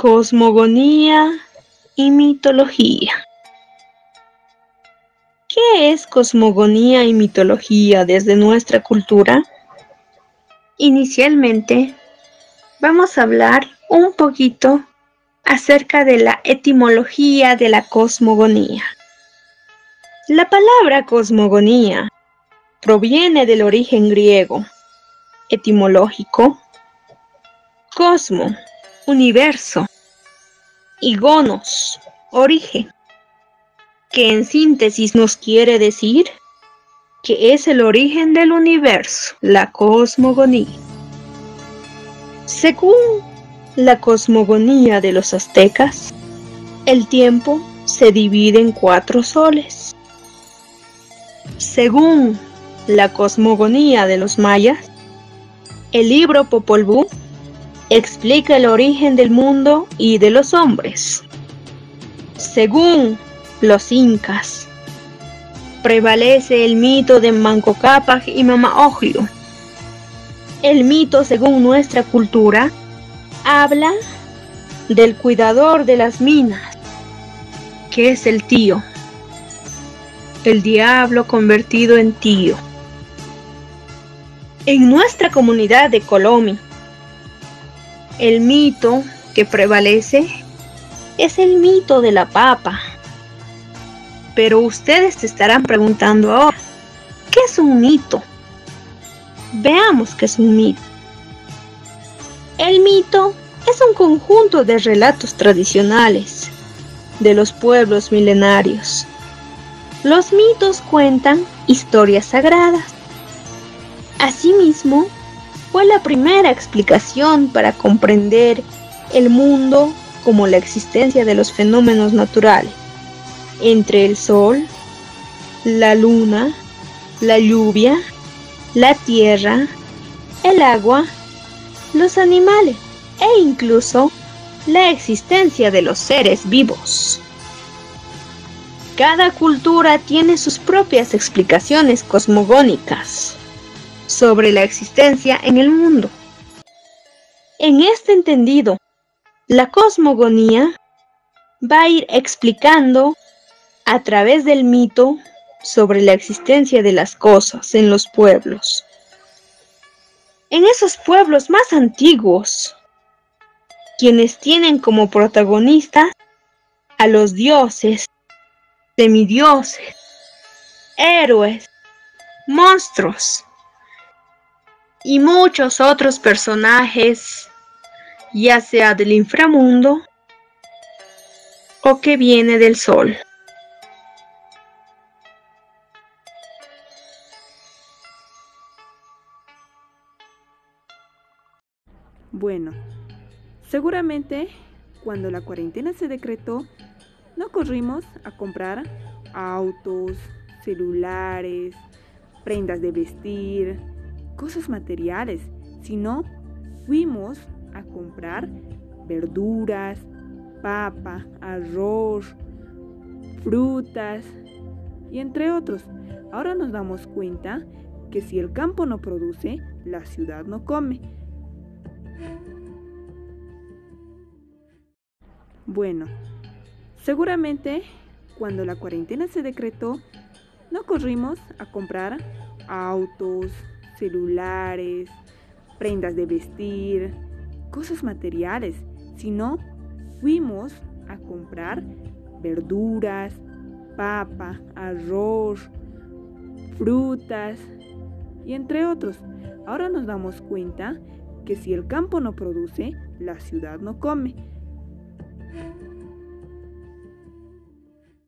Cosmogonía y mitología. ¿Qué es cosmogonía y mitología desde nuestra cultura? Inicialmente, vamos a hablar un poquito acerca de la etimología de la cosmogonía. La palabra cosmogonía proviene del origen griego, etimológico, cosmo, universo, y gonos, origen, que en síntesis nos quiere decir que es el origen del universo, la cosmogonía. Según la cosmogonía de los aztecas, el tiempo se divide en cuatro soles. Según la cosmogonía de los mayas, el libro Popol Vuh explica el origen del mundo y de los hombres. Según los incas, prevalece el mito de Manco Cápac y Mama Oglio. El mito, según nuestra cultura, habla del cuidador de las minas, que es el tío, el diablo convertido en tío. En nuestra comunidad de Colombia, el mito que prevalece es el mito de la papa. Pero ustedes se estarán preguntando ahora, ¿qué es un mito? Veamos qué es un mito. El mito es un conjunto de relatos tradicionales de los pueblos milenarios. Los mitos cuentan historias sagradas. Asimismo, fue la primera explicación para comprender el mundo como la existencia de los fenómenos naturales, entre el sol, la luna, la lluvia, la tierra, el agua, los animales e incluso la existencia de los seres vivos. Cada cultura tiene sus propias explicaciones cosmogónicas sobre la existencia en el mundo. En este entendido, la cosmogonía va a ir explicando a través del mito sobre la existencia de las cosas en los pueblos. En esos pueblos más antiguos, quienes tienen como protagonistas a los dioses, semidioses, héroes, monstruos, y muchos otros personajes, ya sea del inframundo o que viene del sol. Bueno, seguramente cuando la cuarentena se decretó, no corrimos a comprar autos, celulares, prendas de vestir, cosas materiales, sino fuimos a comprar verduras, papa, arroz, frutas y entre otros. Ahora nos damos cuenta que si el campo no produce, la ciudad no come. Bueno, seguramente cuando la cuarentena se decretó, no corrimos a comprar autos, celulares, prendas de vestir, cosas materiales, sino fuimos a comprar verduras, papa, arroz, frutas y entre otros. Ahora nos damos cuenta que si el campo no produce, la ciudad no come.